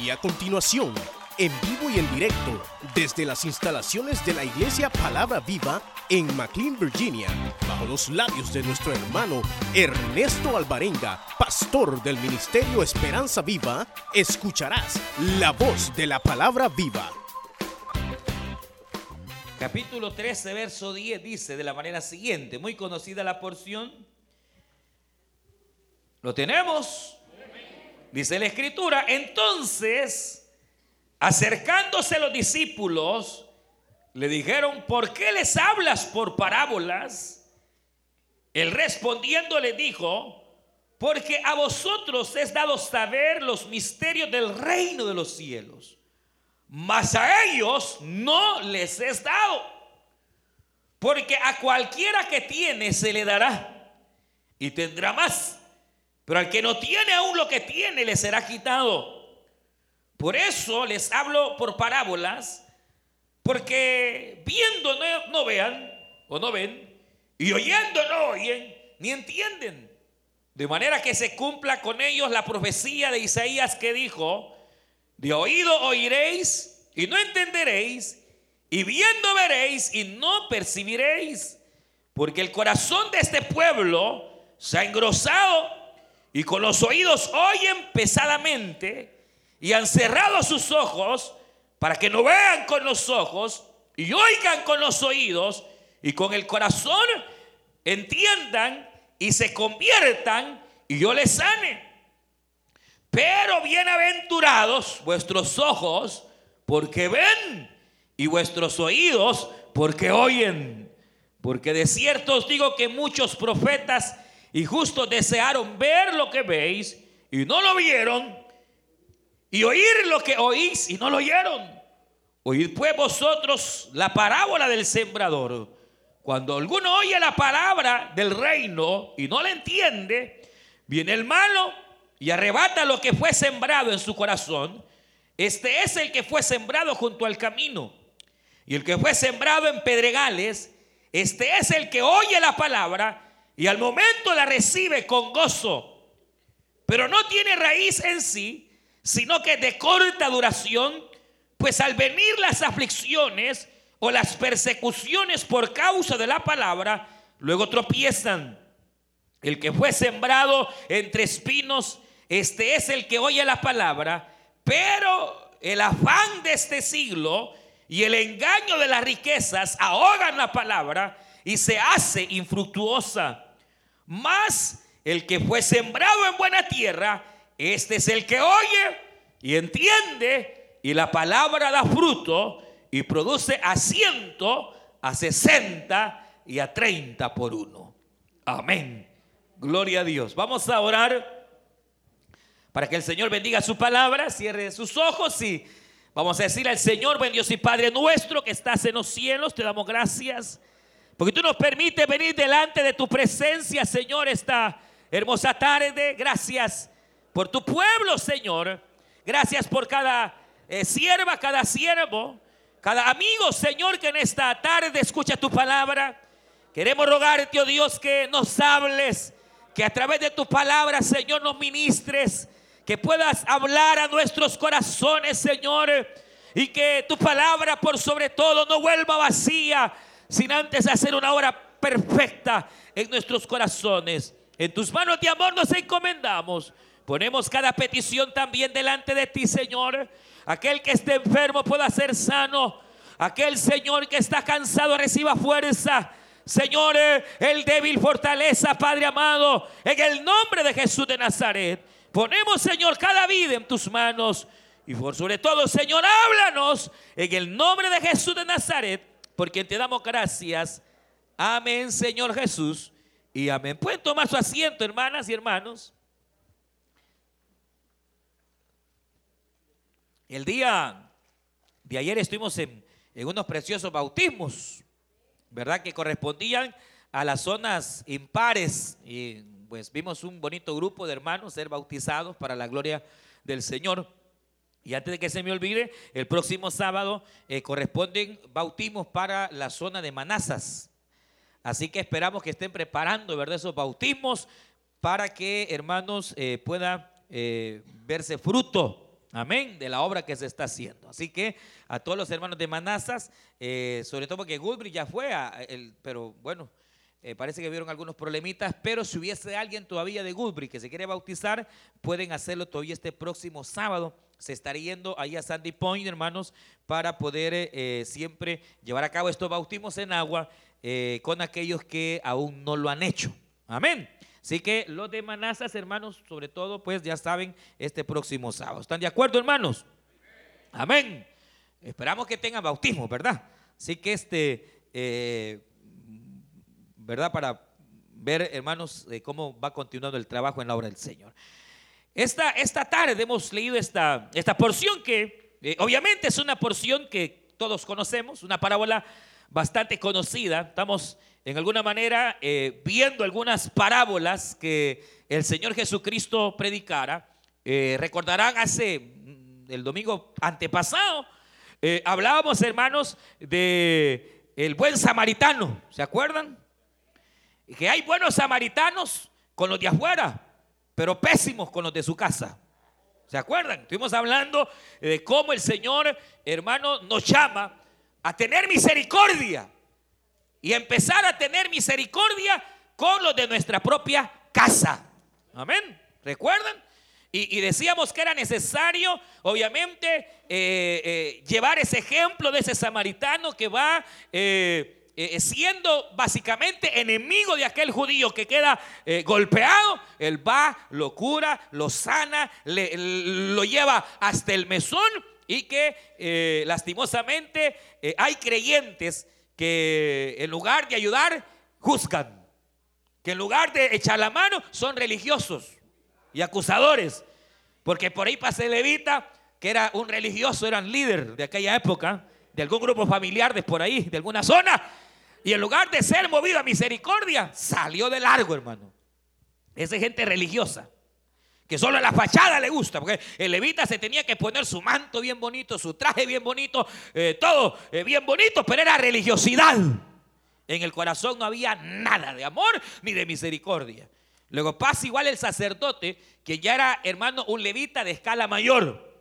Y a continuación, en vivo y en directo, desde las instalaciones de la Iglesia Palabra Viva en McLean, Virginia, bajo los labios de nuestro hermano Ernesto Alvarenga, pastor del Ministerio Esperanza Viva, escucharás la voz de la Palabra Viva. Capítulo 13, verso 10 dice de la manera siguiente, muy conocida la porción. ¿Lo tenemos? Dice la escritura, entonces, acercándose los discípulos, le dijeron, ¿por qué les hablas por parábolas? Él respondiendo le dijo, porque a vosotros es dado saber los misterios del reino de los cielos, mas a ellos no les es dado, porque a cualquiera que tiene se le dará y tendrá más pero al que no tiene aún lo que tiene le será quitado. Por eso les hablo por parábolas, porque viendo no, vean o no ven, y oyendo no oyen, ni entienden. De manera que se cumpla con ellos la profecía de Isaías que dijo, de oído oiréis y no entenderéis, y viendo veréis y no percibiréis, porque el corazón de este pueblo se ha engrosado y con los oídos oyen pesadamente y han cerrado sus ojos para que no vean con los ojos y oigan con los oídos y con el corazón entiendan y se conviertan y yo les sane. Pero bienaventurados vuestros ojos porque ven y vuestros oídos porque oyen. Porque de cierto os digo que muchos profetas y justo desearon ver lo que veis y no lo vieron, y oír lo que oís y no lo oyeron. Oíd pues vosotros la parábola del sembrador. Cuando alguno oye la palabra del reino y no la entiende, viene el malo y arrebata lo que fue sembrado en su corazón. Este es el que fue sembrado junto al camino. Y el que fue sembrado en pedregales, este es el que oye la palabra y al momento la recibe con gozo, pero no tiene raíz en sí, sino que de corta duración, pues al venir las aflicciones o las persecuciones por causa de la palabra, luego tropiezan. El que fue sembrado entre espinos, este es el que oye la palabra, pero el afán de este siglo y el engaño de las riquezas ahogan la palabra y se hace infructuosa. Más el que fue sembrado en buena tierra, este es el que oye y entiende y la palabra da fruto y produce a ciento, a sesenta y a treinta por uno. Amén. Gloria a Dios. Vamos a orar para que el Señor bendiga su palabra, cierre sus ojos y vamos a decir al Señor, buen Dios y Padre nuestro que estás en los cielos, te damos gracias porque tú nos permites venir delante de tu presencia, Señor, esta hermosa tarde. Gracias por tu pueblo, Señor. Gracias por cada eh, sierva, cada siervo, cada amigo, Señor, que en esta tarde escucha tu palabra. Queremos rogarte, oh Dios, que nos hables, que a través de tu palabra, Señor, nos ministres, que puedas hablar a nuestros corazones, Señor, y que tu palabra, por sobre todo, no vuelva vacía, sin antes hacer una obra perfecta en nuestros corazones. En tus manos de amor nos encomendamos. Ponemos cada petición también delante de ti, Señor. Aquel que esté enfermo pueda ser sano. Aquel Señor que está cansado reciba fuerza. Señor, el débil fortaleza, Padre amado, en el nombre de Jesús de Nazaret. Ponemos, Señor, cada vida en tus manos. Y por sobre todo, Señor, háblanos en el nombre de Jesús de Nazaret porque te damos gracias. Amén, Señor Jesús. Y amén. Pueden tomar su asiento, hermanas y hermanos. El día de ayer estuvimos en, unos preciosos bautismos, ¿verdad? Que correspondían a las zonas impares. Y pues vimos un bonito grupo de hermanos ser bautizados para la gloria del Señor. Y antes de que se me olvide, el próximo sábado eh, corresponden bautismos para la zona de Manazas. Así que esperamos que estén preparando ¿verdad? esos bautismos para que, hermanos, eh, pueda eh, verse fruto Amén, de la obra que se está haciendo. Así que a todos los hermanos de Manazas, eh, sobre todo porque Goodbridge ya fue, pero bueno, eh, parece que vieron algunos problemitas, pero si hubiese alguien todavía de Goodbridge que se quiere bautizar, pueden hacerlo todavía este próximo sábado. Se estará yendo ahí a Sandy Point, hermanos, para poder eh, siempre llevar a cabo estos bautismos en agua con aquellos que aún no lo han hecho. Amén. Así que los de Manazas, hermanos, sobre todo, pues ya saben, este próximo sábado. ¿Están de acuerdo, hermanos? Amén. Esperamos que tengan bautismo, ¿verdad? Así que este, eh, ¿verdad? Para ver, hermanos, cómo va continuando el trabajo en la obra del Señor. Esta, esta tarde hemos leído esta, esta porción que, eh, obviamente, es una porción que todos conocemos, una parábola bastante conocida. Estamos en alguna manera eh, viendo algunas parábolas que el Señor Jesucristo predicara. Eh, recordarán hace mm, el domingo antepasado, hablábamos hermanos de el buen samaritano, ¿se acuerdan? Que hay buenos samaritanos con los de afuera, pero pésimos con los de su casa. ¿Se acuerdan? Estuvimos hablando de cómo el Señor, hermano, nos llama a tener misericordia y empezar a tener misericordia con los de nuestra propia casa. Amén. ¿Recuerdan? Y, decíamos que era necesario, obviamente, eh, eh, llevar ese ejemplo de ese samaritano que va eh, siendo básicamente enemigo de aquel judío que queda golpeado. Él va, lo cura, lo sana, lo lleva hasta el mesón y que lastimosamente hay creyentes que en lugar de ayudar, juzgan. Que en lugar de echar la mano, son religiosos y acusadores. Porque por ahí pasa levita, que era un religioso, era un líder de aquella época, de algún grupo familiar de por ahí, de alguna zona. Y en lugar de ser movido a misericordia, salió de largo, hermano. Esa gente religiosa que solo la fachada le gusta, porque el levita se tenía que poner su manto bien bonito, su traje bien bonito, eh, todo eh, bien bonito, pero era religiosidad. En el corazón no había nada de amor ni de misericordia. Luego pasa igual el sacerdote, que ya era hermano un levita de escala mayor.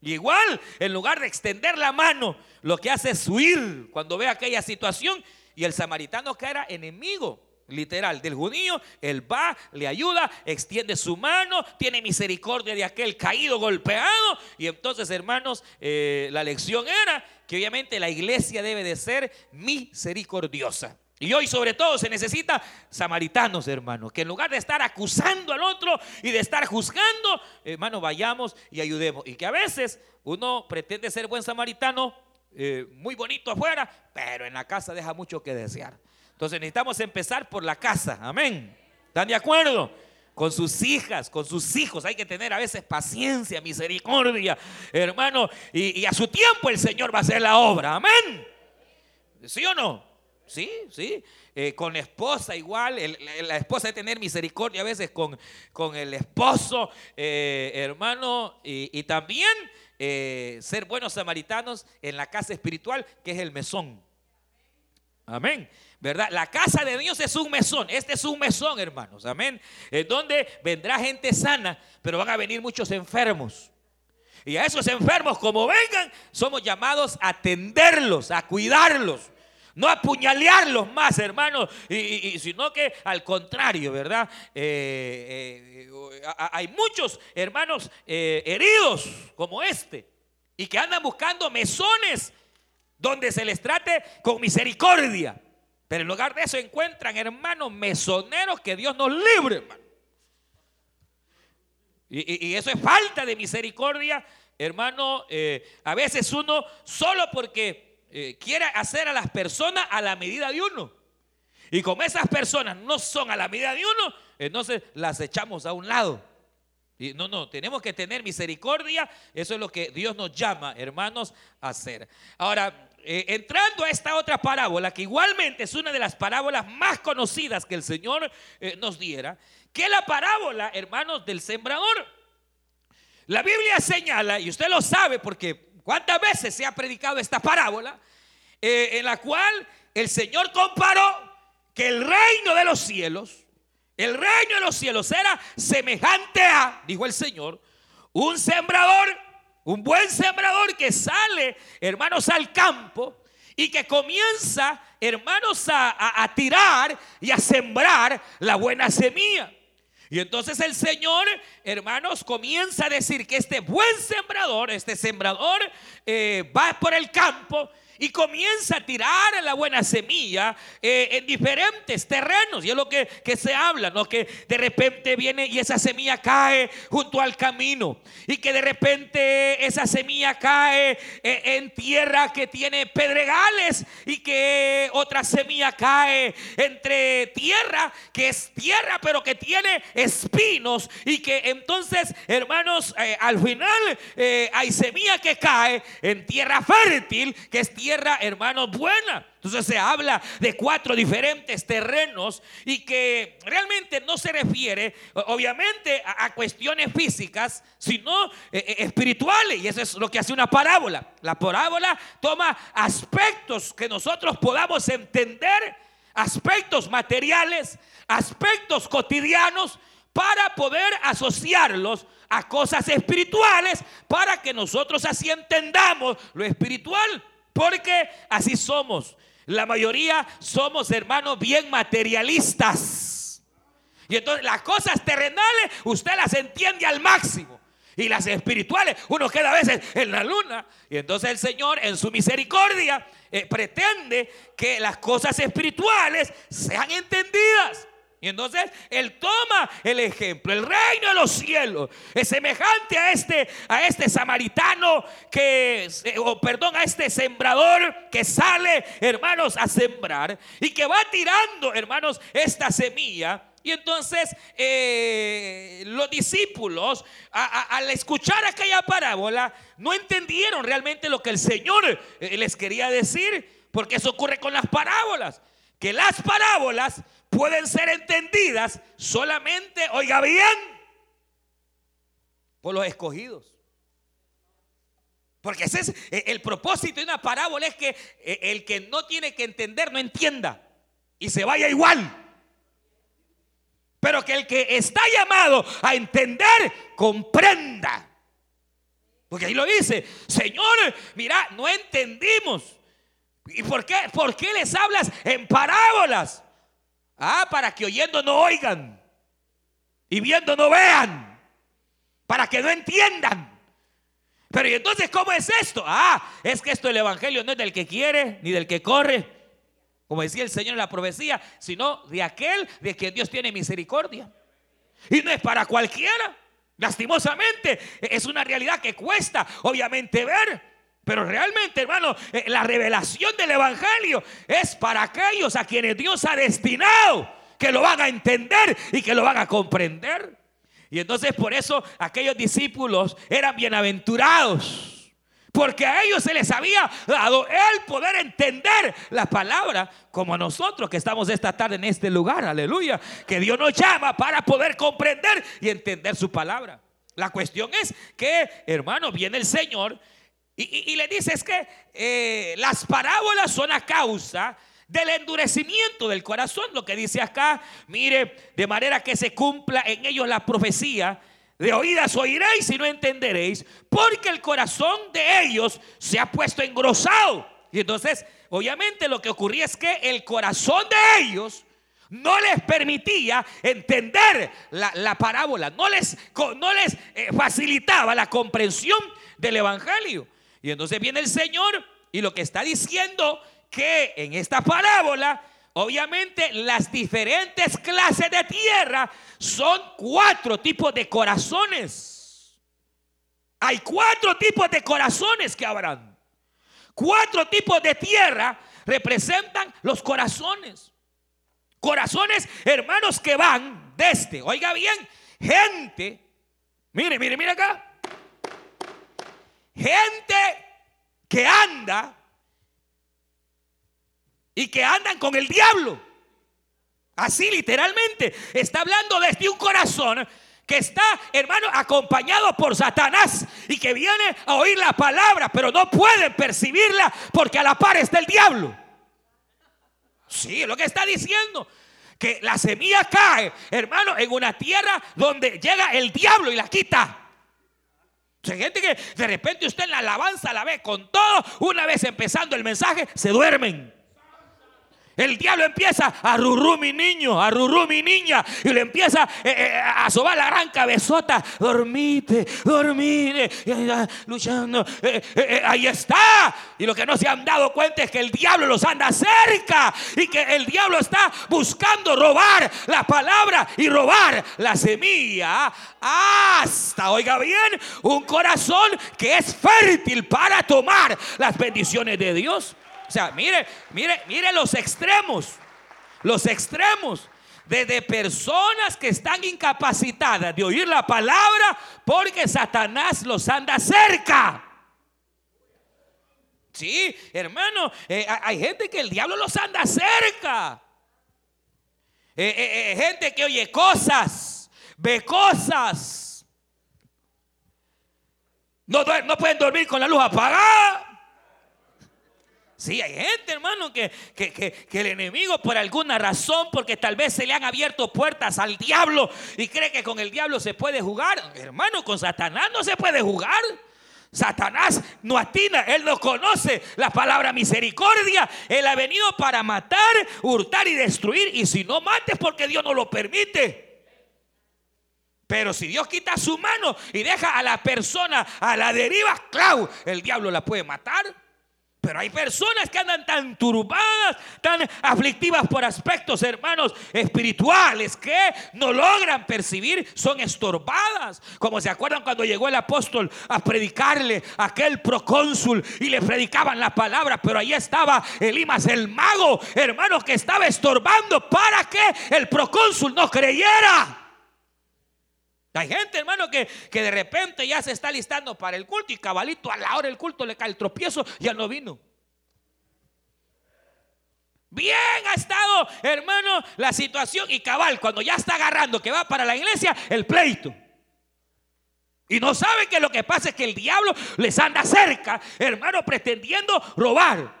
igual, en lugar de extender la mano, lo que hace es huir cuando ve aquella situación. Y el samaritano que era enemigo literal del judío, él va, le ayuda, extiende su mano, tiene misericordia de aquel caído, golpeado. Y entonces, hermanos, eh, la lección era que obviamente la iglesia debe de ser misericordiosa. Y hoy sobre todo se necesita samaritanos, hermanos, que en lugar de estar acusando al otro y de estar juzgando, hermano, vayamos y ayudemos. Y que a veces uno pretende ser buen samaritano, eh, muy bonito afuera, pero en la casa deja mucho que desear. Entonces necesitamos empezar por la casa. Amén. ¿Están de acuerdo? Con sus hijas, con sus hijos. Hay que tener a veces paciencia, misericordia, hermano. Y, a su tiempo el Señor va a hacer la obra. Amén. ¿Sí o no? Sí, sí. Eh, con la esposa igual. la esposa debe tener misericordia a veces con, con el esposo, eh, hermano. Y, también eh, ser buenos samaritanos en la casa espiritual, que es el mesón. Amén. ¿verdad? La casa de Dios es un mesón. Este es un mesón, hermanos. Amén. En donde vendrá gente sana, pero van a venir muchos enfermos. Y a esos enfermos, como vengan, somos llamados a atenderlos, a cuidarlos. No apuñalearlos más, hermanos, y, sino que al contrario, ¿verdad? Eh, eh, hay muchos hermanos eh, heridos como este y que andan buscando mesones donde se les trate con misericordia. Pero en lugar de eso encuentran hermanos mesoneros que Dios nos libre, hermano. Y, eso es falta de misericordia, hermano. Eh, a veces uno solo porque eh, quiere hacer a las personas a la medida de uno. Y como esas personas no son a la medida de uno, entonces las echamos a un lado. Y no, no, tenemos que tener misericordia. Eso es lo que Dios nos llama, hermanos, a hacer. Ahora, eh, entrando a esta otra parábola, que igualmente es una de las parábolas más conocidas que el Señor eh, nos diera, que la parábola, hermanos, del sembrador. La Biblia señala, y usted lo sabe porque cuántas veces se ha predicado esta parábola, eh, en la cual el Señor comparó que el reino de los cielos, el reino de los cielos era semejante a, dijo el Señor, un sembrador Un buen sembrador que sale, hermanos, al campo y que comienza, hermanos, a, tirar y a sembrar la buena semilla. Y entonces el Señor, hermanos, comienza a decir que este buen sembrador, este sembrador, eh, va por el campo y comienza a tirar la buena semilla eh, en diferentes terrenos. Y es lo que, se habla, ¿no? Que de repente viene y esa semilla cae junto al camino. Y que de repente esa semilla cae eh, en tierra que tiene pedregales. Y que otra semilla cae entre tierra que es tierra pero que tiene espinos. Y que entonces, hermanos, eh, al final hay semilla que cae en tierra fértil, que es tierra tierra, hermanos, buena. Entonces se habla de cuatro diferentes terrenos y que realmente no se refiere, obviamente, a, cuestiones físicas, sino eh, eh, espirituales. Y eso es lo que hace una parábola. La parábola toma aspectos que nosotros podamos entender, aspectos materiales, aspectos cotidianos, para poder asociarlos a cosas espirituales, para que nosotros así entendamos lo espiritual. Porque así somos. La mayoría somos hermanos bien materialistas. Y entonces las cosas terrenales usted las entiende al máximo. Y las espirituales, uno queda a veces en la luna. Y entonces el Señor en su misericordia eh, pretende que las cosas espirituales sean entendidas. Y entonces él toma el ejemplo. El reino de los cielos es semejante a este, a este samaritano que, o perdón, a este sembrador que sale, hermanos, a sembrar y que va tirando, hermanos, esta semilla. Y entonces eh, los discípulos, al escuchar aquella parábola, no entendieron realmente lo que el Señor eh, les quería decir, porque eso ocurre con las parábolas, que las parábolas pueden ser entendidas solamente, oiga bien, por los escogidos. Porque ese es eh, el propósito de una parábola es que eh, el que no tiene que entender no entienda y se vaya igual. Pero que el que está llamado a entender comprenda. Porque ahí lo dice, Señor, mira, no entendimos. ¿Y por qué? ¿Por qué les hablas en parábolas? Ah, para que oyendo no oigan y viendo no vean, para que no entiendan. Pero ¿y entonces cómo es esto? Ah, es que esto el Evangelio no es del que quiere ni del que corre, como decía el Señor en la profecía, sino de aquel de quien Dios tiene misericordia. Y no es para cualquiera. Lastimosamente, es una realidad que cuesta, obviamente, ver. Pero realmente, hermano, eh, la revelación del Evangelio es para aquellos a quienes Dios ha destinado, que lo van a entender y que lo van a comprender. Y entonces por eso aquellos discípulos eran bienaventurados. Porque a ellos se les había dado el poder entender la palabra, como a nosotros que estamos esta tarde en este lugar, aleluya, que Dios nos llama para poder comprender y entender su palabra. La cuestión es que, hermano, viene el Señor y, le dice es que eh, las parábolas son a causa del endurecimiento del corazón. Lo que dice acá, mire, de manera que se cumpla en ellos la profecía. De oídas oiréis y no entenderéis, porque el corazón de ellos se ha puesto engrosado. Y entonces, obviamente lo que ocurría es que el corazón de ellos no les permitía entender la, parábola, no les, no les eh, facilitaba la comprensión del Evangelio. Y entonces viene el Señor y lo que está diciendo que en esta parábola, obviamente las diferentes clases de tierra son cuatro tipos de corazones. Hay cuatro tipos de corazones que habrán. Cuatro tipos de tierra representan los corazones. Corazones, hermanos, que van desde, oiga bien, gente, mire, mire, mire acá, Gente que anda y que andan con el diablo. Así literalmente. Está hablando desde un corazón que está, hermano, acompañado por Satanás y que viene a oír la palabra, pero no pueden percibirla porque a la par está el diablo. Sí, es lo que está diciendo. Que la semilla cae, hermano, en una tierra donde llega el diablo y la quita. Hay gente que de repente usted la alabanza la ve con todo, una vez empezando el mensaje, se duermen. El diablo empieza a rurú mi niño, a rurú mi niña, y le empieza eh, eh, a sobar la gran cabezota. Dormite, dormite, luchando. Eh, ahí está. Y lo que no se han dado cuenta es que el diablo los anda cerca y que el diablo está buscando robar la palabra y robar la semilla hasta, oiga bien, un corazón que es fértil para tomar las bendiciones de Dios. O sea, mire, mire, mire los extremos. Los extremos. Desde personas que están incapacitadas de oír la palabra porque Satanás los anda cerca. Sí, hermano, eh, hay gente que el diablo los anda cerca. Eh, eh, gente que oye cosas, ve cosas. No, no pueden dormir con la luz apagada. Sí, hay gente, hermano, que, que, el enemigo por alguna razón, porque tal vez se le han abierto puertas al diablo y cree que con el diablo se puede jugar. Hermano, con Satanás no se puede jugar. Satanás no atina, él no conoce la palabra misericordia. Él ha venido para matar, hurtar y destruir. Y si no mates porque Dios no lo permite. Pero si Dios quita su mano y deja a la persona a la deriva, claro, el diablo la puede matar. Pero hay personas que andan tan turbadas, tan aflictivas por aspectos, hermanos, espirituales, que no logran percibir, son estorbadas. Como se acuerdan cuando llegó el apóstol a predicarle a aquel procónsul y le predicaban la palabra, pero ahí estaba Elimas el mago, hermanos, que estaba estorbando para que el procónsul no creyera. Hay gente, hermano, que, que de repente ya se está listando para el culto y cabalito a la hora del culto le cae el tropiezo, ya no vino. Bien ha estado, hermano, la situación y cabal, cuando ya está agarrando que va para la iglesia, el pleito. Y no saben que lo que pasa es que el diablo les anda cerca, hermano, pretendiendo robar.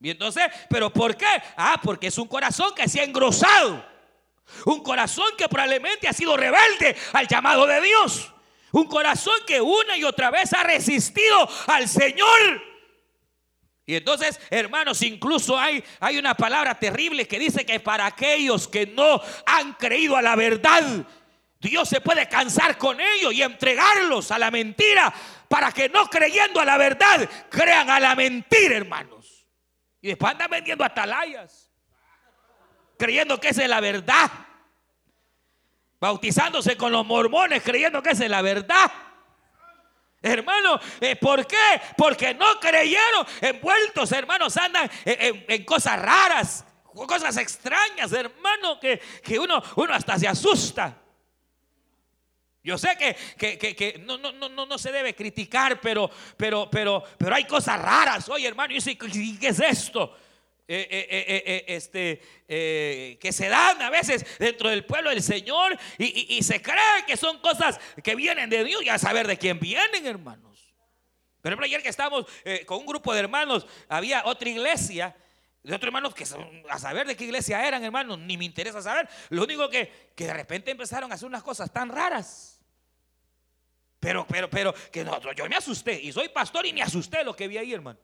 Y entonces, ¿pero por qué? Ah, porque es un corazón que se ha engrosado. Un corazón que probablemente ha sido rebelde al llamado de Dios. Un corazón que una y otra vez ha resistido al Señor. Y entonces, hermanos, incluso hay, hay una palabra terrible que dice que para aquellos que no han creído a la verdad, Dios se puede cansar con ellos y entregarlos a la mentira para que no creyendo a la verdad crean a la mentira, hermanos. Y después andan vendiendo atalayas creyendo que esa es la verdad. Bautizándose con los mormones creyendo que esa es la verdad. Hermano, eh, ¿por qué? Porque no creyeron. Envueltos, hermanos, andan en, cosas raras, cosas extrañas, hermano, que, uno, uno hasta se asusta. Yo sé que, no, no, no, no, se debe criticar, pero, pero, pero, pero hay cosas raras. Oye, hermano, ¿y qué es esto? Eh, eh, eh, este, que se dan a veces dentro del pueblo del Señor y, se cree que son cosas que vienen de Dios y a saber de quién vienen, hermanos. Pero ayer que estábamos con un grupo de hermanos, había otra iglesia de otros hermanos que a saber de qué iglesia eran, hermanos, ni me interesa saber. Lo único que, que de repente empezaron a hacer unas cosas tan raras. Pero, pero, pero, que no, yo me asusté y soy pastor y me asusté lo que vi ahí, hermano.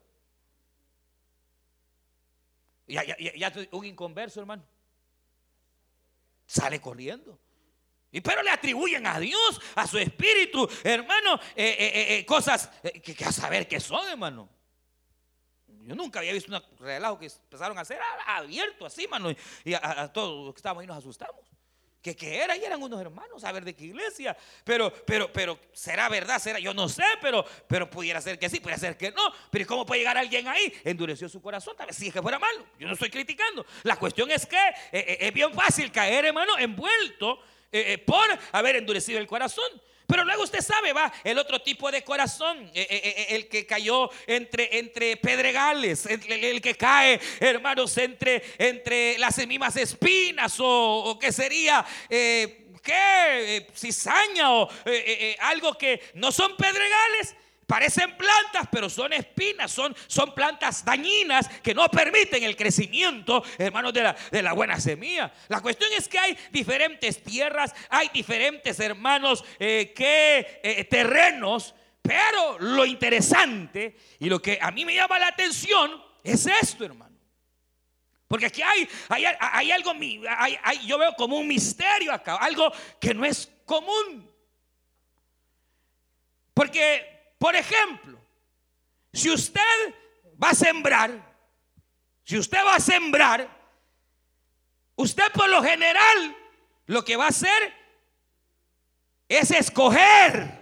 Ya, ya, ya, un inconverso, hermano. Sale corriendo. Y pero le atribuyen a Dios, a su espíritu, hermano, eh, eh, eh, cosas que, a saber qué son, hermano. Yo nunca había visto un relajo que empezaron a hacer abierto así, hermano. Y a, todos los que estábamos ahí nos asustamos que, que era y eran unos hermanos, a ver de qué iglesia. Pero, pero, pero, ¿será verdad? ¿Será? Yo no sé, pero, pero pudiera ser que sí, pudiera ser que no. Pero ¿cómo puede llegar alguien ahí? Endureció su corazón, tal vez si es que fuera malo. Yo no estoy criticando. La cuestión es que eh, eh, es bien fácil caer, hermano, envuelto eh, por haber endurecido el corazón. Pero luego usted sabe, va, el otro tipo de corazón, eh, eh, eh, el que cayó entre, entre pedregales, el, que cae, hermanos, entre, entre las mismas espinas o, que sería... ¿Qué? cizaña o algo que no son pedregales, parecen plantas, pero son espinas, son, son plantas dañinas que no permiten el crecimiento, hermanos, de la, de la buena semilla. La cuestión es que hay diferentes tierras, hay diferentes, hermanos, eh, que eh, terrenos, pero lo interesante y lo que a mí me llama la atención es esto, hermano. Porque aquí hay, hay, algo, yo veo como un misterio acá, algo que no es común. Porque, por ejemplo, si usted va a sembrar, si usted va a sembrar, usted por lo general lo que va a hacer es escoger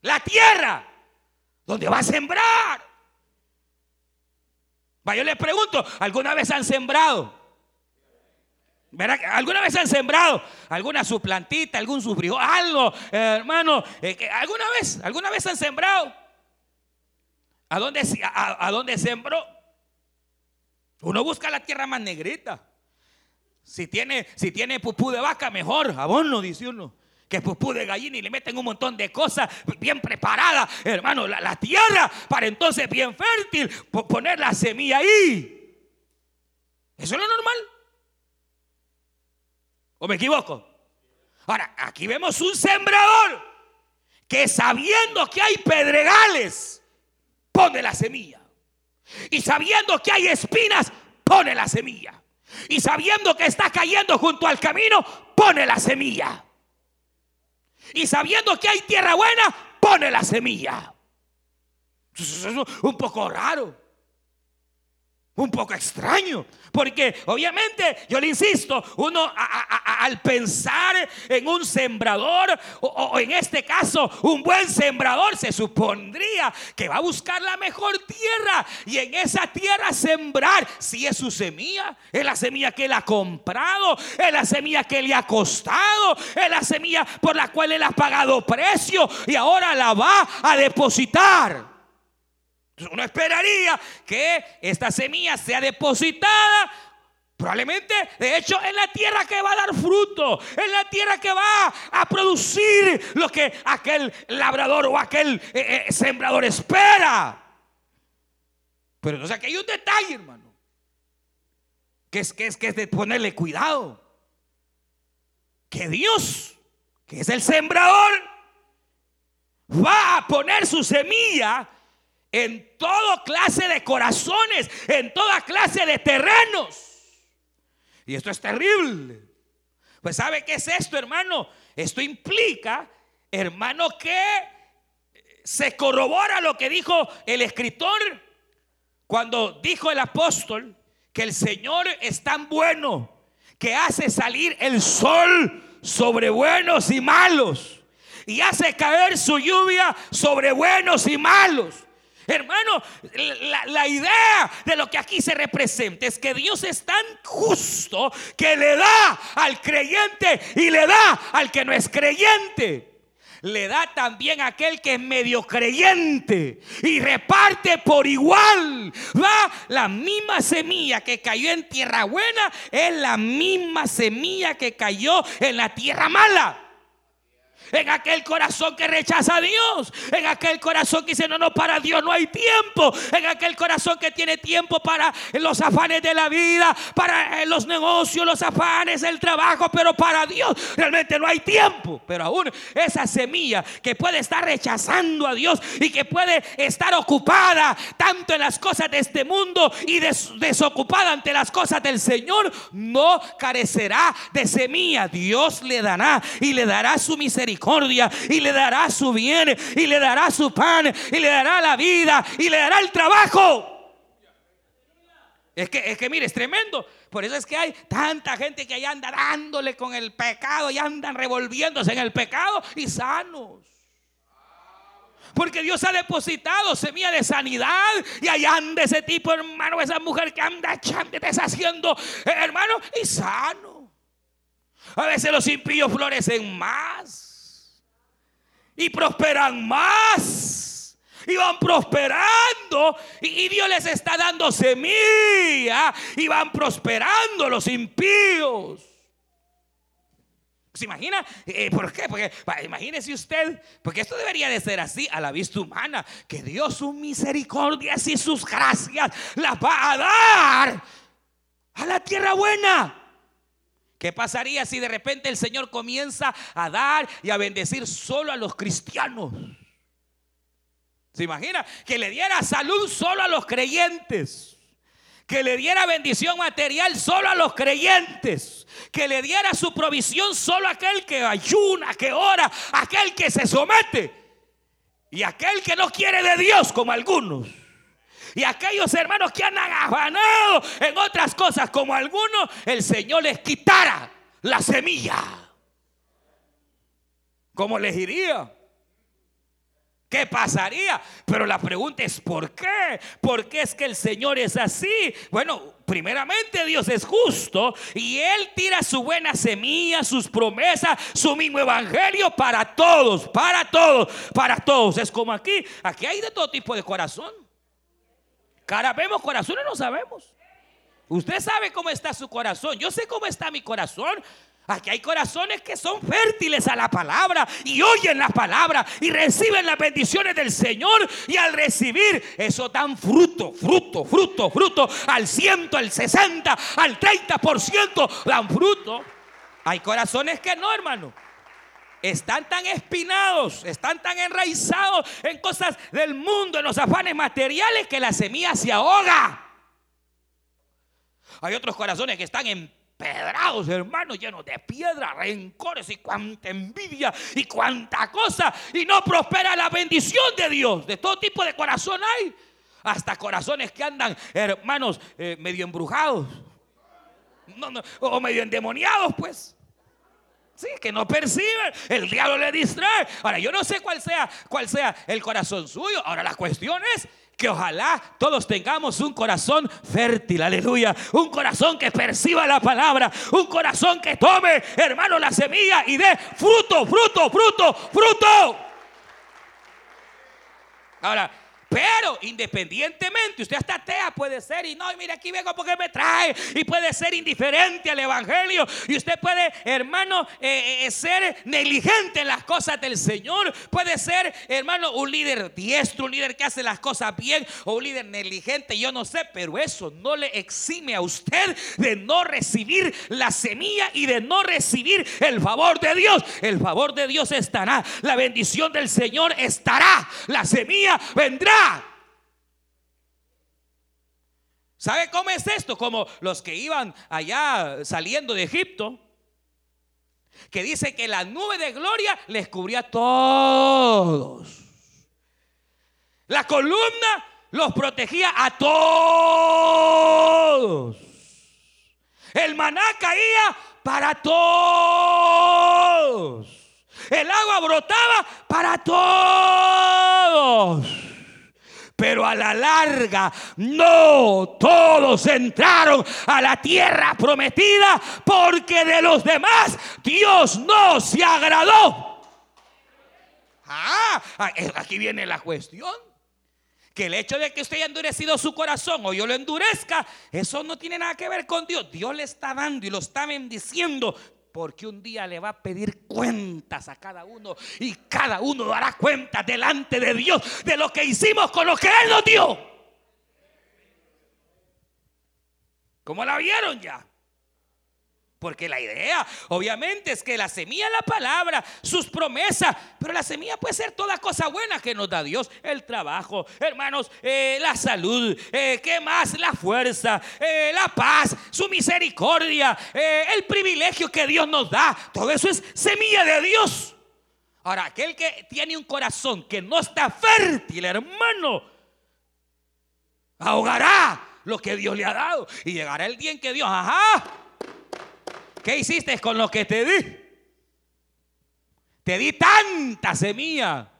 la tierra donde va a sembrar. Yo le pregunto, ¿alguna vez han sembrado? ¿Alguna vez han sembrado alguna su plantita, algún su algo, hermano? Eh, ¿Alguna vez? ¿Alguna vez han sembrado? ¿A dónde, a, dónde sembró? Uno busca la tierra más negrita. Si tiene, si tiene pupú de vaca, mejor. Abono, dice uno. Que pupú de gallina y le meten un montón de cosas bien preparadas, hermano. La, la tierra para entonces bien fértil, poner la semilla ahí. Eso es lo normal. ¿O me equivoco? Ahora, aquí vemos un sembrador que sabiendo que hay pedregales, pone la semilla. Y sabiendo que hay espinas, pone la semilla. Y sabiendo que está cayendo junto al camino, pone la semilla. Y sabiendo que hay tierra buena, pone la semilla. Eso es un poco raro un poco extraño. Porque obviamente, yo le insisto, uno al pensar en un sembrador, o, en este caso un buen sembrador, se supondría que va a buscar la mejor tierra y en esa tierra sembrar. Si es su semilla, es la semilla que él ha comprado, es la semilla que le ha costado, es la semilla por la cual él ha pagado precio y ahora la va a depositar. Uno esperaría que esta semilla sea depositada Probablemente, de hecho, en la tierra que va a dar fruto, en la tierra que va a producir lo que aquel labrador o aquel eh, eh, sembrador espera. Pero entonces aquí hay un detalle, hermano, que es, que es, que es de ponerle cuidado. Que Dios, que es el sembrador, va a poner su semilla en toda clase de corazones, en toda clase de terrenos. Y esto es terrible. Pues ¿sabe qué es esto, hermano? Esto implica, hermano, que se corrobora lo que dijo el escritor cuando dijo el apóstol que el Señor es tan bueno que hace salir el sol sobre buenos y malos y hace caer su lluvia sobre buenos y malos. Hermano, la, idea de lo que aquí se representa es que Dios es tan justo que le da al creyente y le da al que no es creyente le da también a aquel que es medio creyente y reparte por igual. Va la misma semilla que cayó en tierra buena, es la misma semilla que cayó en la tierra mala en aquel corazón que rechaza a Dios, en aquel corazón que dice, no, no, para Dios no hay tiempo, en aquel corazón que tiene tiempo para los afanes de la vida, para eh, los negocios, los afanes, el trabajo, pero para Dios realmente no hay tiempo. Pero aún esa semilla que puede estar rechazando a Dios y que puede estar ocupada tanto en las cosas de este mundo y desocupada ante las cosas del Señor, no carecerá de semilla. Dios le dará y le dará su y le dará su bien y le dará su pan y le dará la vida y le dará el trabajo. Es que, es que mire, es tremendo. Por eso es que hay tanta gente que allá anda dándole con el pecado y andan revolviéndose en el pecado y sanos. Porque Dios ha depositado semilla de sanidad y allá anda ese tipo, hermano, esa mujer que anda deshaciendo, eh, hermano, y sano. A veces los impíos florecen más y prosperan más. Y van prosperando. Y, Dios les está dando semilla. Y van prosperando los impíos. ¿Se imagina? Eh, ¿Por qué? Porque imagínese usted, porque esto debería de ser así a la vista humana, que Dios sus misericordias y sus gracias las va a dar a la tierra buena. ¿Qué pasaría si de repente el Señor comienza a dar y a bendecir solo a los cristianos? ¿Se imagina? Que le diera salud solo a los creyentes. Que le diera bendición material solo a los creyentes. Que le diera su provisión solo a aquel que ayuna, que ora, aquel que se somete. Y aquel que no quiere de Dios como algunos. Y aquellos hermanos que han afanado en otras cosas como algunos, el Señor les quitara la semilla. ¿Cómo les iría? ¿Qué pasaría? Pero la pregunta es ¿por qué? ¿Por qué es que el Señor es así? Bueno, primeramente Dios es justo y Él tira su buena semilla, sus promesas, su mismo evangelio para todos, para todos, para todos. Es como aquí, aquí hay de todo tipo de corazón. Cara vemos, corazones no sabemos. Usted sabe cómo está su corazón. Yo sé cómo está mi corazón. Aquí hay corazones que son fértiles a la palabra y oyen la palabra y reciben las bendiciones del Señor y al recibir eso dan fruto, fruto, fruto, fruto al ciento, al 60, al 30% dan fruto. Hay corazones que no, hermano. Están tan espinados, están tan enraizados en cosas del mundo, en los afanes materiales que la semilla se ahoga. Hay otros corazones que están empedrados, hermanos, llenos de piedra, rencores y cuánta envidia y cuánta cosa. Y no prospera la bendición de Dios. De todo tipo de corazón hay. Hasta corazones que andan, hermanos, eh, medio embrujados. o medio endemoniados, pues. Sí, que no perciben. El diablo le distrae. Ahora, yo no sé cuál sea, cuál sea el corazón suyo. Ahora, la cuestión es que ojalá todos tengamos un corazón fértil, aleluya. Un corazón que perciba la palabra. Un corazón que tome, hermano, la semilla y dé fruto, fruto, fruto, fruto. Ahora, pero independientemente, usted hasta atea puede ser y no, mire aquí vengo porque me trae y puede ser indiferente al Evangelio y usted puede, hermano, eh, eh, ser negligente en las cosas del Señor. Puede ser, hermano, un líder diestro, un líder que hace las cosas bien o un líder negligente, yo no sé, pero eso no le exime a usted de no recibir la semilla y de no recibir el favor de Dios. El favor de Dios estará, la bendición del Señor estará, la semilla vendrá ¿Sabe cómo es esto? Como los que iban allá saliendo de Egipto, que dice que la nube de gloria les cubría a todos. La columna los protegía a todos. El maná caía para todos. El agua brotaba para todos pero a la larga no todos entraron a la tierra prometida porque de los demás Dios no se agradó. Ah, aquí viene la cuestión. Que el hecho de que usted haya endurecido su corazón o yo lo endurezca, eso no tiene nada que ver con Dios. Dios le está dando y lo está bendiciendo porque un día le va a pedir cuentas a cada uno y cada uno dará cuenta delante de Dios de lo que hicimos con lo que Él nos dio. ¿Cómo la vieron ya? Porque la idea, obviamente, es que la semilla es la palabra, sus promesas, pero la semilla puede ser toda cosa buena que nos da Dios. El trabajo, hermanos, eh, la salud, eh, ¿qué más? La fuerza, eh, la paz, su misericordia, el privilegio que Dios nos da. Todo eso es semilla de Dios. Ahora, aquel que tiene un corazón que no está fértil, hermano, ahogará lo que Dios le ha dado. Y llegará el día en que Dios, ajá ¿Qué hiciste con lo que te di? Te di tanta semilla.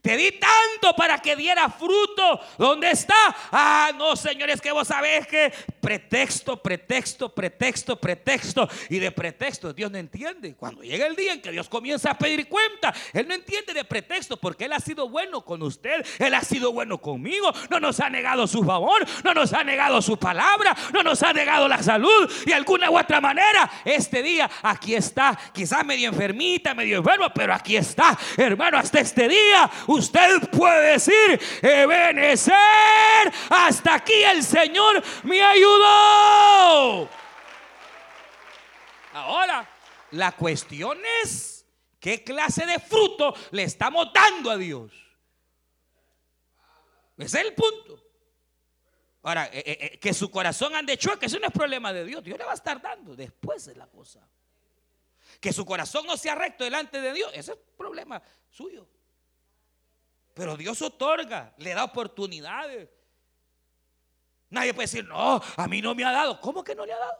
Te di tanto para que diera fruto. ¿Dónde está? Ah, no, señores, que vos sabés que pretexto, pretexto, pretexto, pretexto. Y de pretexto Dios no entiende. Cuando llega el día en que Dios comienza a pedir cuenta, Él no entiende de pretexto porque Él ha sido bueno con usted, Él ha sido bueno conmigo, no nos ha negado su favor, no nos ha negado su palabra, no nos ha negado la salud y alguna u otra manera. Este día aquí está, quizás medio enfermita, medio enfermo, pero aquí está, hermano, hasta este día usted puede decir, Ebenezer, hasta aquí el Señor me Ahora, la cuestión es qué clase de fruto le estamos dando a Dios. Ese es el punto. Ahora, eh, eh, eh, que su corazón ande chueco, eso no es problema de Dios. Dios le va a estar dando. Después es la cosa. Que su corazón no sea recto delante de Dios, ese es problema suyo. Pero Dios otorga, le da oportunidades. Nadie puede decir, no, a mí no me ha dado. ¿Cómo que no le ha dado?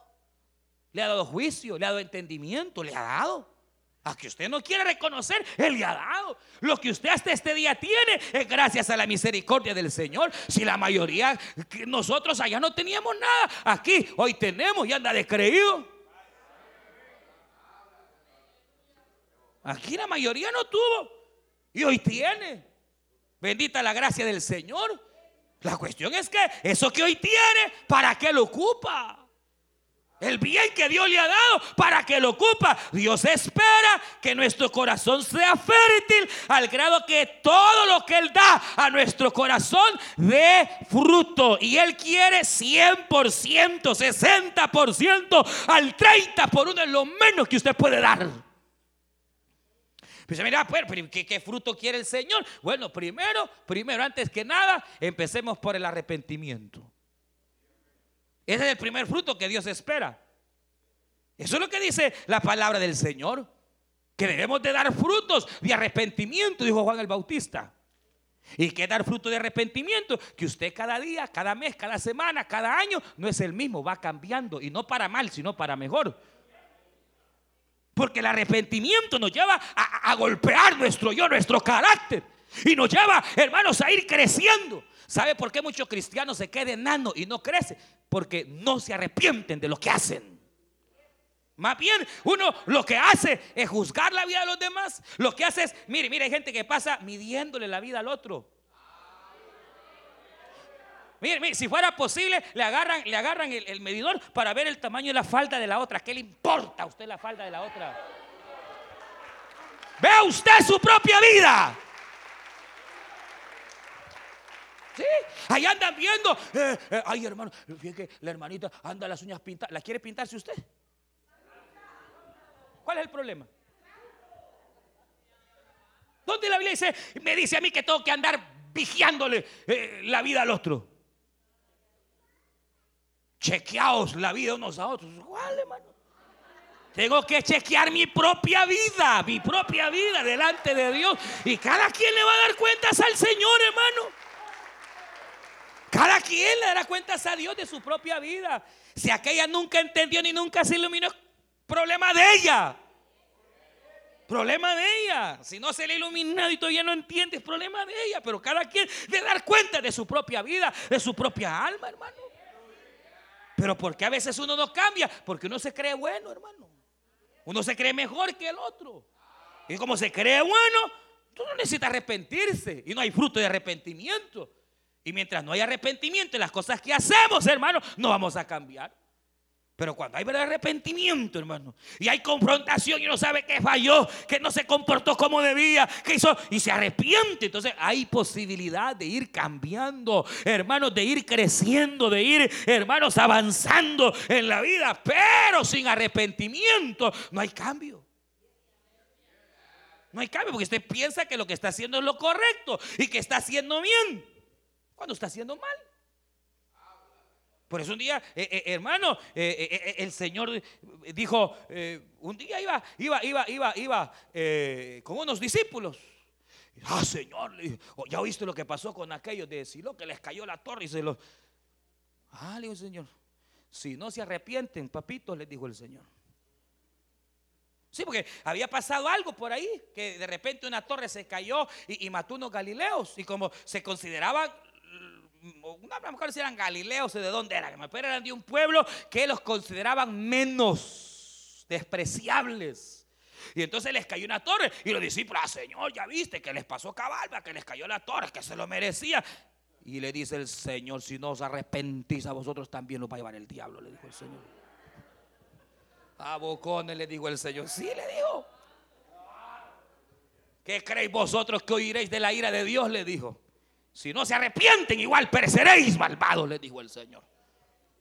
Le ha dado juicio, le ha dado entendimiento, le ha dado. A que usted no quiere reconocer, Él le ha dado. Lo que usted hasta este día tiene es gracias a la misericordia del Señor. Si la mayoría, nosotros allá no teníamos nada, aquí hoy tenemos y anda descreído. Aquí la mayoría no tuvo y hoy tiene. Bendita la gracia del Señor. La cuestión es que eso que hoy tiene, ¿para qué lo ocupa? El bien que Dios le ha dado, ¿para qué lo ocupa? Dios espera que nuestro corazón sea fértil al grado que todo lo que Él da a nuestro corazón dé fruto. Y Él quiere 100%, 60%, al 30 por uno es lo menos que usted puede dar. Pues mira, pues, ¿qué, ¿qué, fruto quiere el Señor? Bueno, primero, primero, antes que nada, empecemos por el arrepentimiento. Ese es el primer fruto que Dios espera. Eso es lo que dice la palabra del Señor. Que debemos de dar frutos de arrepentimiento, dijo Juan el Bautista. ¿Y qué dar fruto de arrepentimiento? Que usted cada día, cada mes, cada semana, cada año no es el mismo, va cambiando. Y no para mal, sino para mejor. Porque el arrepentimiento nos lleva a, golpear nuestro yo, nuestro carácter. Y nos lleva, hermanos, a ir creciendo. ¿Sabe por qué muchos cristianos se quedan enanos y no crecen? Porque no se arrepienten de lo que hacen. Más bien, uno lo que hace es juzgar la vida de los demás. Lo que hace es, mire, mire, hay gente que pasa midiéndole la vida al otro. Mire, mire, si fuera posible, le agarran, le agarran el, medidor para ver el tamaño de la falda de la otra. ¿Qué le importa a usted la falda de la otra? Vea usted su propia vida. ¿Sí? Ahí andan viendo. Eh, eh, ay, hermano, fíjate que la hermanita anda las uñas pintadas. ¿La quiere pintarse usted? ¿Cuál es el problema? ¿Dónde la Biblia dice? Me dice a mí que tengo que andar vigiándole eh, la vida al otro. Chequeaos la vida unos a otros. ¿Cuál, hermano? Tengo que chequear mi propia vida, mi propia vida delante de Dios. Y cada quien le va a dar cuentas al Señor, hermano. Cada quien le dará cuentas a Dios de su propia vida. Si aquella nunca entendió ni nunca se iluminó, problema de ella. Problema de ella. Si no se le ha iluminado y todavía no entiende, es problema de ella. Pero cada quien debe dar cuenta de su propia vida, de su propia alma, hermano. Pero porque a veces uno no cambia? Porque uno se cree bueno, hermano. Uno se cree mejor que el otro. Y como se cree bueno, tú no necesitas arrepentirse. Y no hay fruto de arrepentimiento. Y mientras no hay arrepentimiento en las cosas que hacemos, hermano, no vamos a cambiar. Pero cuando hay verdadero arrepentimiento, hermano, y hay confrontación y uno sabe que falló, que no se comportó como debía, que hizo, y se arrepiente, entonces hay posibilidad de ir cambiando, hermanos, de ir creciendo, de ir, hermanos, avanzando en la vida, pero sin arrepentimiento no hay cambio. No hay cambio porque usted piensa que lo que está haciendo es lo correcto y que está haciendo bien, cuando está haciendo mal. Por eso un día, eh, eh, hermano, eh, el Señor dijo, un día iba, iba, iba, iba, iba con unos discípulos. Ah, Señor, ya oíste lo que pasó con aquellos de Silo, que les cayó la torre y se los... Ah, le dijo el Señor, si no se arrepienten, papitos, les dijo el Señor. Sí, porque había pasado algo por ahí, que de repente una torre se cayó y, y mató unos galileos. Y como se consideraban no me si eran galileos de dónde eran, pero eran de un pueblo que los consideraban menos despreciables. Y entonces les cayó una torre. Y los discípulos, ah, Señor, ya viste que les pasó cabalba, que les cayó la torre, que se lo merecía. Y le dice el Señor, si no os arrepentís a vosotros también lo va a llevar el diablo, le dijo el Señor. A Bocones le dijo el Señor, sí le dijo. ¿Qué creéis vosotros que oiréis de la ira de Dios? Le dijo. Si no se arrepienten, igual pereceréis, malvados, le dijo el Señor.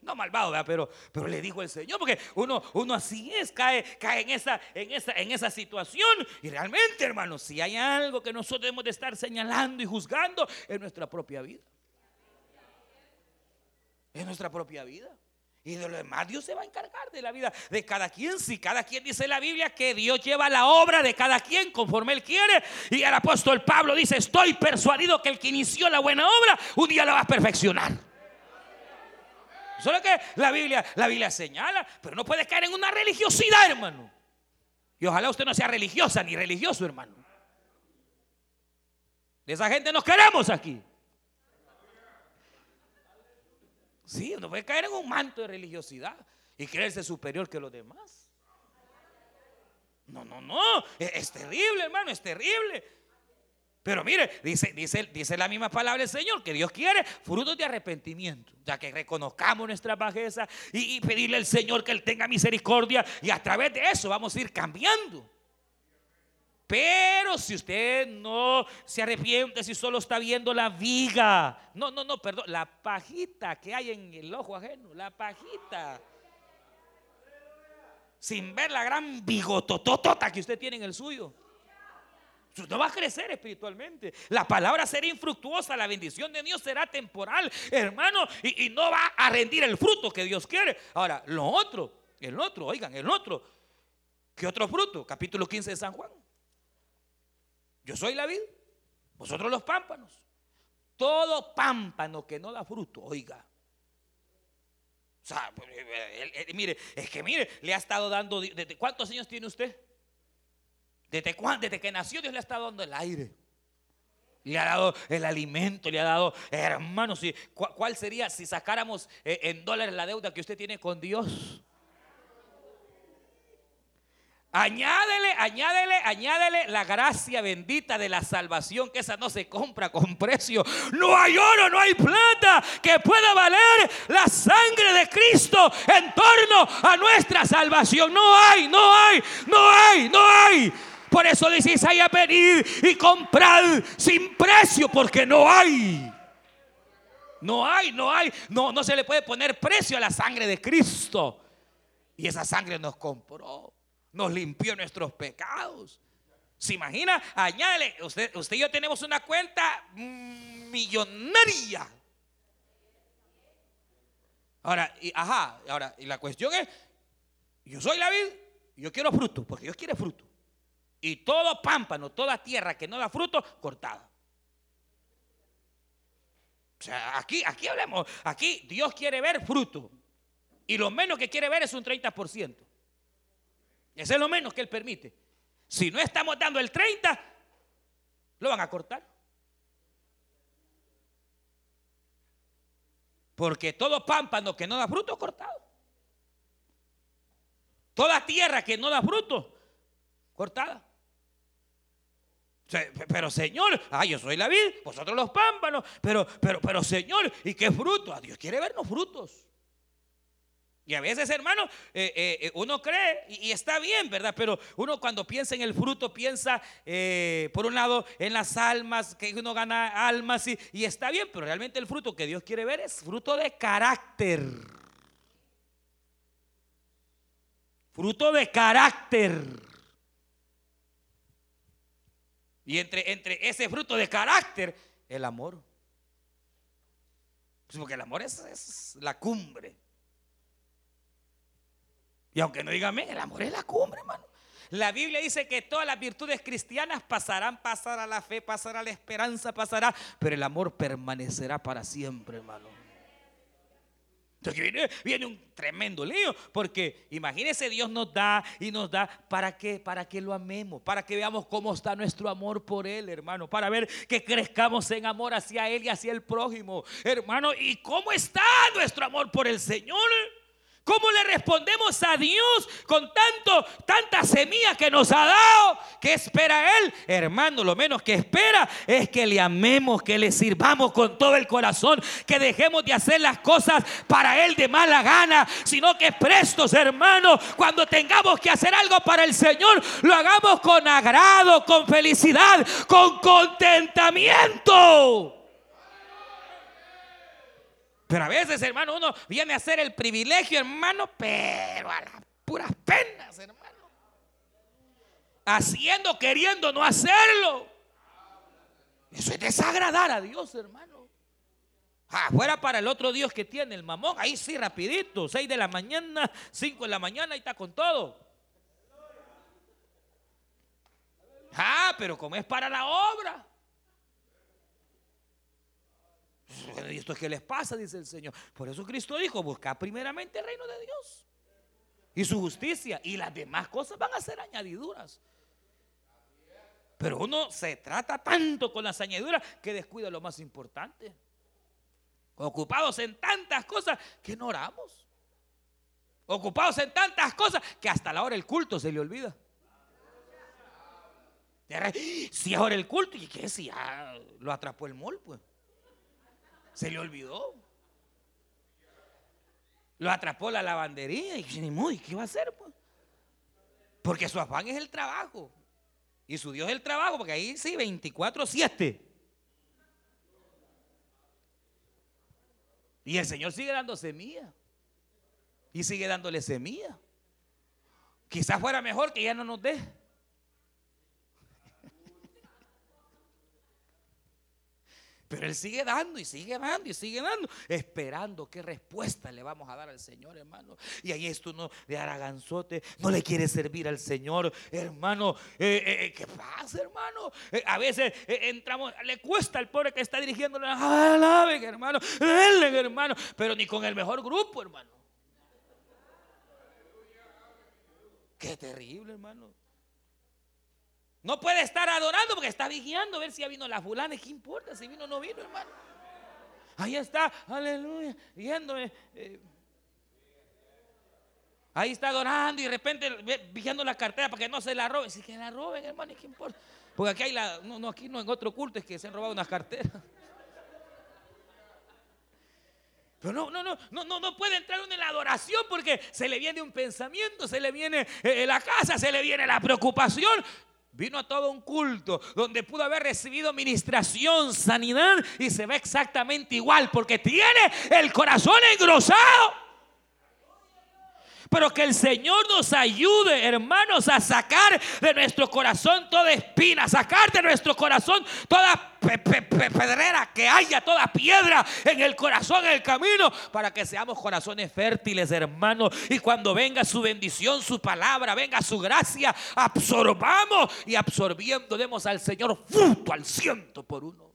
No malvado, pero, pero le dijo el Señor, porque uno, uno así es, cae, cae en, esa, en, esa, en esa situación. Y realmente, hermanos, si hay algo que nosotros debemos de estar señalando y juzgando, es nuestra propia vida. Es nuestra propia vida. Y de lo demás Dios se va a encargar de la vida de cada quien. Si cada quien dice la Biblia que Dios lleva la obra de cada quien conforme Él quiere. Y el apóstol Pablo dice, estoy persuadido que el que inició la buena obra un día la va a perfeccionar. Eso es lo que la Biblia, la Biblia señala. Pero no puede caer en una religiosidad, hermano. Y ojalá usted no sea religiosa ni religioso, hermano. De esa gente nos queremos aquí. Sí, uno puede caer en un manto de religiosidad y creerse superior que los demás. No, no, no. Es, terrible, hermano, es terrible. Pero mire, dice, dice, dice la misma palabra del Señor, que Dios quiere frutos de arrepentimiento, ya que reconozcamos nuestra bajeza y, y pedirle al Señor que Él tenga misericordia y a través de eso vamos a ir cambiando. Pero si usted no se arrepiente, si solo está viendo la viga, no, no, no, perdón, la pajita que hay en el ojo ajeno, la pajita. Sin ver la gran bigotototota que usted tiene en el suyo. No va a crecer espiritualmente. La palabra será infructuosa, la bendición de Dios será temporal, hermano, y, y no va a rendir el fruto que Dios quiere. Ahora, lo otro, el otro, oigan, el otro. ¿Qué otro fruto? Capítulo 15 de San Juan. Yo soy la vid, vosotros los pámpanos. Todo pámpano que no da fruto, oiga. O sea, pues, eh, mire, es que mire, le ha estado dando, ¿desde cuántos años tiene usted? ¿Desde cuándo? Desde que nació Dios le ha estado dando el aire. Le ha dado el alimento, le ha dado, hermanos, ¿cuál sería si sacáramos eh, en dólares la deuda que usted tiene con Dios? Añádele, añádele, añádele la gracia bendita de la salvación, que esa no se compra con precio. No hay oro, no hay plata que pueda valer la sangre de Cristo en torno a nuestra salvación. No hay, no hay, no hay, no hay. Por eso dice Isaías, venir y comprar sin precio, porque no hay. No hay, no hay, no, no se le puede poner precio a la sangre de Cristo. Y esa sangre nos compró nos limpió nuestros pecados. ¿Se imagina? Añádele, usted, usted y yo tenemos una cuenta millonaria. Ahora, y, ajá, ahora, y la cuestión es, yo soy la vid, yo quiero fruto, porque Dios quiere fruto. Y todo pámpano, toda tierra que no da fruto, cortada. O sea, aquí, aquí hablemos, aquí Dios quiere ver fruto. Y lo menos que quiere ver es un 30%. Ese es lo menos que Él permite. Si no estamos dando el 30, lo van a cortar. Porque todo pámpano que no da fruto cortado. Toda tierra que no da fruto, cortada. Pero Señor, ah, yo soy la vid, vosotros los pámpanos, pero, pero, pero Señor, ¿y qué fruto? Ah, Dios quiere vernos frutos. Y a veces, hermano, eh, eh, eh, uno cree y, está bien, ¿verdad? Pero uno cuando piensa en el fruto, piensa, por un lado, en las almas, que uno gana almas y, está bien, pero realmente el fruto que Dios quiere ver es fruto de carácter. Fruto de carácter. Y entre, entre ese fruto de carácter, el amor. Pues porque el amor es la cumbre. Y aunque no digan, el amor es la cumbre, hermano. La Biblia dice que todas las virtudes cristianas pasarán, pasará la fe, pasará la esperanza, pasará, pero el amor permanecerá para siempre, hermano. Entonces viene, viene, un tremendo lío, porque imagínese Dios nos da y nos da para que para que lo amemos, para que veamos cómo está nuestro amor por él, hermano, para ver que crezcamos en amor hacia él y hacia el prójimo, hermano, y cómo está nuestro amor por el Señor. ¿Cómo le respondemos a Dios con tanto, tanta semilla que nos ha dado? ¿Qué espera Él? Hermano, lo menos que espera es que le amemos, que le sirvamos con todo el corazón, que dejemos de hacer las cosas para Él de mala gana, sino que prestos, hermano, cuando tengamos que hacer algo para el Señor, lo hagamos con agrado, con felicidad, con contentamiento. Pero a veces, hermano, uno viene a hacer el privilegio, hermano, pero a las puras penas, hermano. Haciendo, queriendo no hacerlo. Eso es desagradar a Dios, hermano. Afuera ah, para el otro Dios que tiene el mamón, ahí sí, rapidito, 6 de la mañana, 5 de la mañana, ahí está con todo. Ah, pero como es para la obra. ¿Y esto es que les pasa? Dice el Señor. Por eso Cristo dijo, busca primeramente el reino de Dios y su justicia y las demás cosas van a ser añadiduras. Pero uno se trata tanto con las añadiduras que descuida lo más importante. Ocupados en tantas cosas que no oramos. Ocupados en tantas cosas que hasta la hora del culto se le olvida. Si ahora el culto, ¿y qué? Si lo atrapó el mol, pues. Se le olvidó. Lo atrapó la lavandería y ni ¿qué va a hacer? Pues? Porque su afán es el trabajo. Y su Dios es el trabajo, porque ahí sí, 24-7. Y el Señor sigue dando semilla. Y sigue dándole semilla. Quizás fuera mejor que ya no nos dé. Pero Él sigue dando y sigue dando y sigue dando, esperando qué respuesta le vamos a dar al Señor, hermano. Y ahí esto no de araganzote, no le quiere servir al Señor, hermano. Eh, eh, eh, ¿Qué pasa, hermano? a veces entramos, le cuesta al pobre que está dirigiendo, alaben, hermano, hermano, pero ni con el mejor grupo, hermano. Qué terrible, hermano. No puede estar adorando porque está vigiando a ver si ya vino la fulana. ¿Qué importa si vino o no vino, hermano? Ahí está, aleluya, viéndome. Eh. ahí está adorando y de repente vigiando la cartera para que no se la roben. Si que la roben, hermano, ¿qué importa? Porque aquí hay la, no, no, aquí no en otro culto es que se han robado unas carteras. Pero no, no, no, no, no, no puede entrar uno en la adoración porque se le viene un pensamiento, se le viene eh, la casa, se le viene la preocupación. Vino a todo un culto donde pudo haber recibido ministración, sanidad y se ve exactamente igual porque tiene el corazón engrosado. Pero que el Señor nos ayude, hermanos, a sacar de nuestro corazón toda espina, sacar de nuestro corazón toda pedrera que haya, toda piedra en el corazón, en el camino, para que seamos corazones fértiles, hermanos. Y cuando venga su bendición, su palabra, venga su gracia, absorbamos y absorbiendo demos al Señor fruto al ciento por uno.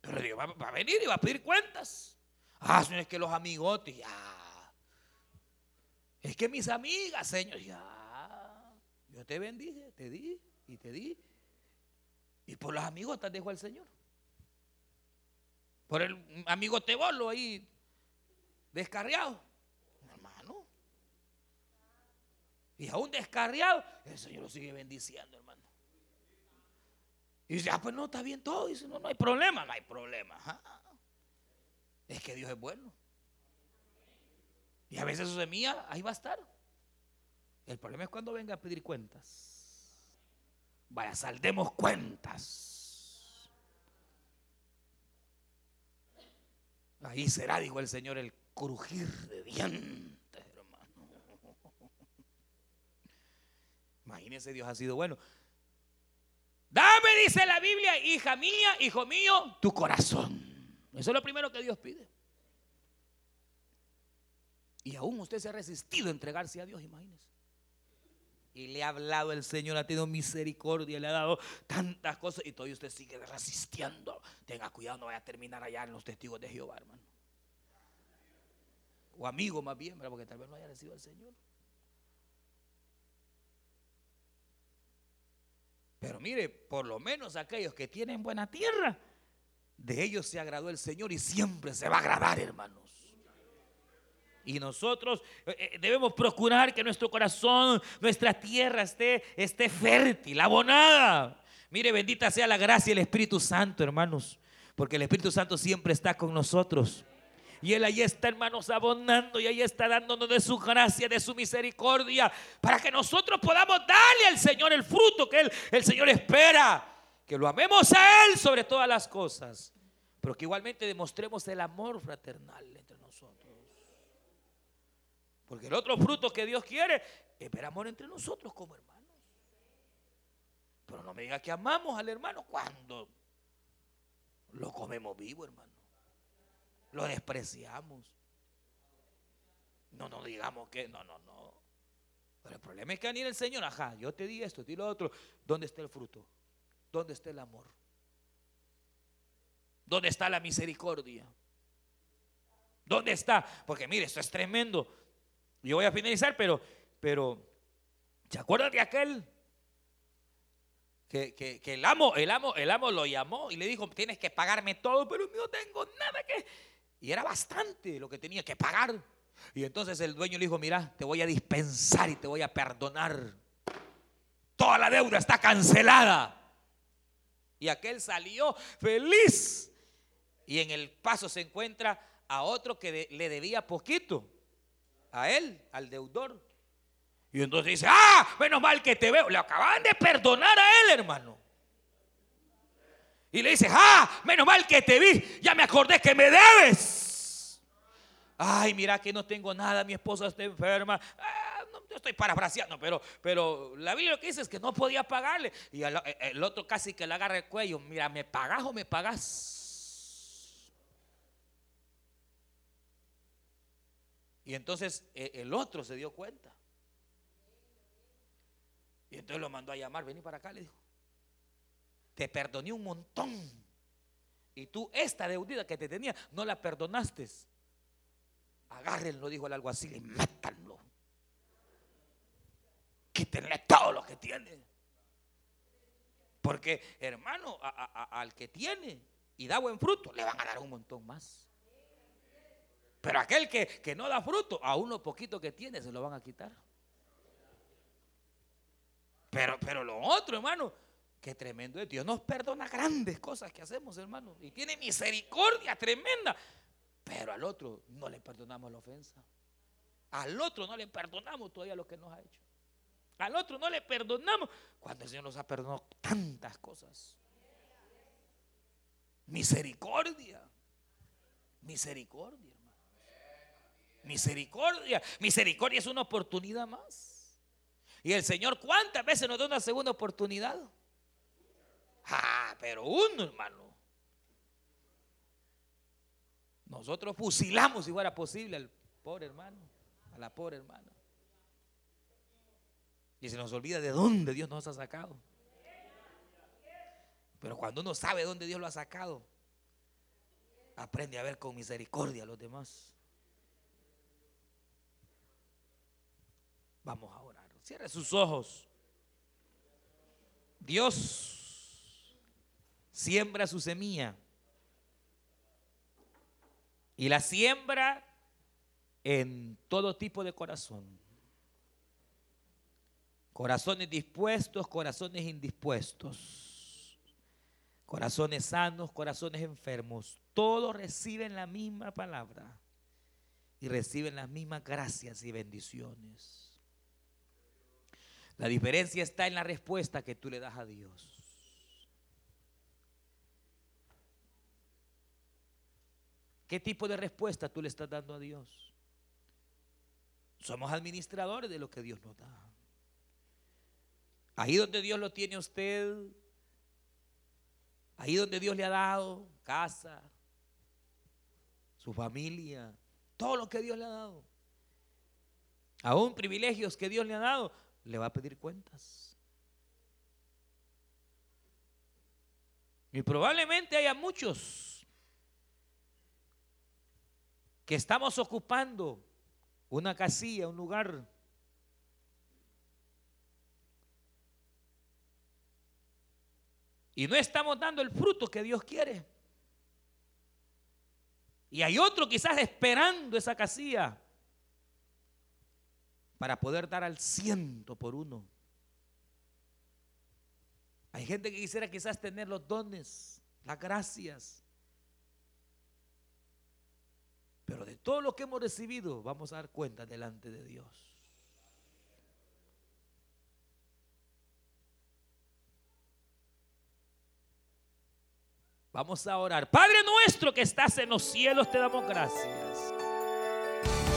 Pero Dios va, a venir y va a pedir cuentas. Ah, Señor, es que los amigotes, ya. Es que mis amigas, Señor, ya, yo te bendije, te di y te di. Y por los amigos te dejo al Señor. Por el amigo Tebolo ahí, descarriado. Hermano. Y aún descarriado, el Señor lo sigue bendiciendo, hermano. Y dice, ah, pues no, está bien todo. dice, no, no hay problema, no hay problema. Es que Dios es bueno. Y a veces su semilla ahí va a estar. El problema es cuando venga a pedir cuentas. Vaya, saldemos cuentas. Ahí será, dijo el Señor, el crujir de dientes, hermano. Imagínense, Dios ha sido bueno. Dame, dice la Biblia, hija mía, hijo mío, tu corazón. Eso es lo primero que Dios pide. Y aún usted se ha resistido a entregarse a Dios, imagínese. Y le ha hablado el Señor, ha tenido misericordia, le ha dado tantas cosas y todavía usted sigue resistiendo. Tenga cuidado, no vaya a terminar allá en los testigos de Jehová, hermano. o amigo más bien, porque tal vez no haya recibido al Señor. Pero mire, por lo menos aquellos que tienen buena tierra, de ellos se agradó el Señor y siempre se va a agradar, hermanos. Y nosotros eh, eh, debemos procurar que nuestro corazón, nuestra tierra esté, esté fértil, abonada. Mire, bendita sea la gracia del Espíritu Santo, hermanos, porque el Espíritu Santo siempre está con nosotros. Y Él ahí está, hermanos, abonando y ahí está dándonos de su gracia, de su misericordia, para que nosotros podamos darle al Señor el fruto que Él, el Señor espera. Que lo amemos a Él sobre todas las cosas, pero que igualmente demostremos el amor fraternal entre nosotros. Porque el otro fruto que Dios quiere es ver amor entre nosotros como hermanos. Pero no me diga que amamos al hermano cuando lo comemos vivo, hermano. Lo despreciamos. No nos digamos que, no, no, no. Pero el problema es que ni el Señor, ajá, yo te di esto, te di lo otro. ¿Dónde está el fruto? ¿Dónde está el amor? ¿Dónde está la misericordia? ¿Dónde está? Porque mire, esto es tremendo. Yo voy a finalizar, pero, pero, ¿se acuerdan de aquel? Que, que, que, el amo, el amo, el amo lo llamó y le dijo, tienes que pagarme todo, pero no tengo nada que. Y era bastante lo que tenía que pagar. Y entonces el dueño le dijo, mira, te voy a dispensar y te voy a perdonar. Toda la deuda está cancelada. Y aquel salió feliz. Y en el paso se encuentra a otro que le debía poquito. A él, al deudor. Y entonces dice, ah, menos mal que te veo. Le acaban de perdonar a él, hermano. Y le dice, ah, menos mal que te vi. Ya me acordé que me debes. Ay, mira que no tengo nada, mi esposa está enferma. Ah, no, yo estoy parafraseando, pero, pero la Biblia lo que dice es que no podía pagarle. Y el, el otro casi que le agarra el cuello. Mira, ¿me pagas o me pagas? Y entonces e, el otro se dio cuenta. Y entonces lo mandó a llamar, vení para acá, le dijo. Te perdoné un montón. Y tú esta deudida que te tenía, no la perdonaste. Agárrenlo, dijo el alguacil, y métanlo. Quítenle todo lo que tiene. Porque, hermano, al que tiene y da buen fruto, le van a dar un montón más. Pero aquel que, que no da fruto, a uno poquito que tiene, se lo van a quitar. Pero, pero lo otro, hermano, que tremendo es. Dios nos perdona grandes cosas que hacemos, hermano. Y tiene misericordia tremenda. Pero al otro no le perdonamos la ofensa. Al otro no le perdonamos todavía lo que nos ha hecho. Al otro no le perdonamos cuando el Señor nos ha perdonado tantas cosas. Misericordia. Misericordia. Misericordia. Misericordia es una oportunidad más. Y el Señor, ¿cuántas veces nos da una segunda oportunidad? Ah, pero uno, hermano. Nosotros fusilamos si fuera posible al pobre hermano, a la pobre hermana. Y se nos olvida de dónde Dios nos ha sacado. Pero cuando uno sabe dónde Dios lo ha sacado, aprende a ver con misericordia a los demás. Vamos a orar. Cierre sus ojos. Dios siembra su semilla y la siembra en todo tipo de corazón. Corazones dispuestos, corazones indispuestos. Corazones sanos, corazones enfermos. Todos reciben la misma palabra y reciben las mismas gracias y bendiciones. La diferencia está en la respuesta que tú le das a Dios. ¿Qué tipo de respuesta tú le estás dando a Dios? Somos administradores de lo que Dios nos da. Ahí donde Dios lo tiene usted, ahí donde Dios le ha dado casa, su familia, todo lo que Dios le ha dado. Aún privilegios que Dios le ha dado, le va a pedir cuentas. Y probablemente haya muchos que estamos ocupando una casilla, un lugar. Y no estamos dando el fruto que Dios quiere. Y hay otro quizás esperando esa casilla para poder dar al ciento por uno. Hay gente que quisiera quizás tener los dones, las gracias. Pero de todo lo que hemos recibido vamos a dar cuenta delante de Dios. Vamos a orar. Padre nuestro que estás en los cielos, te damos gracias.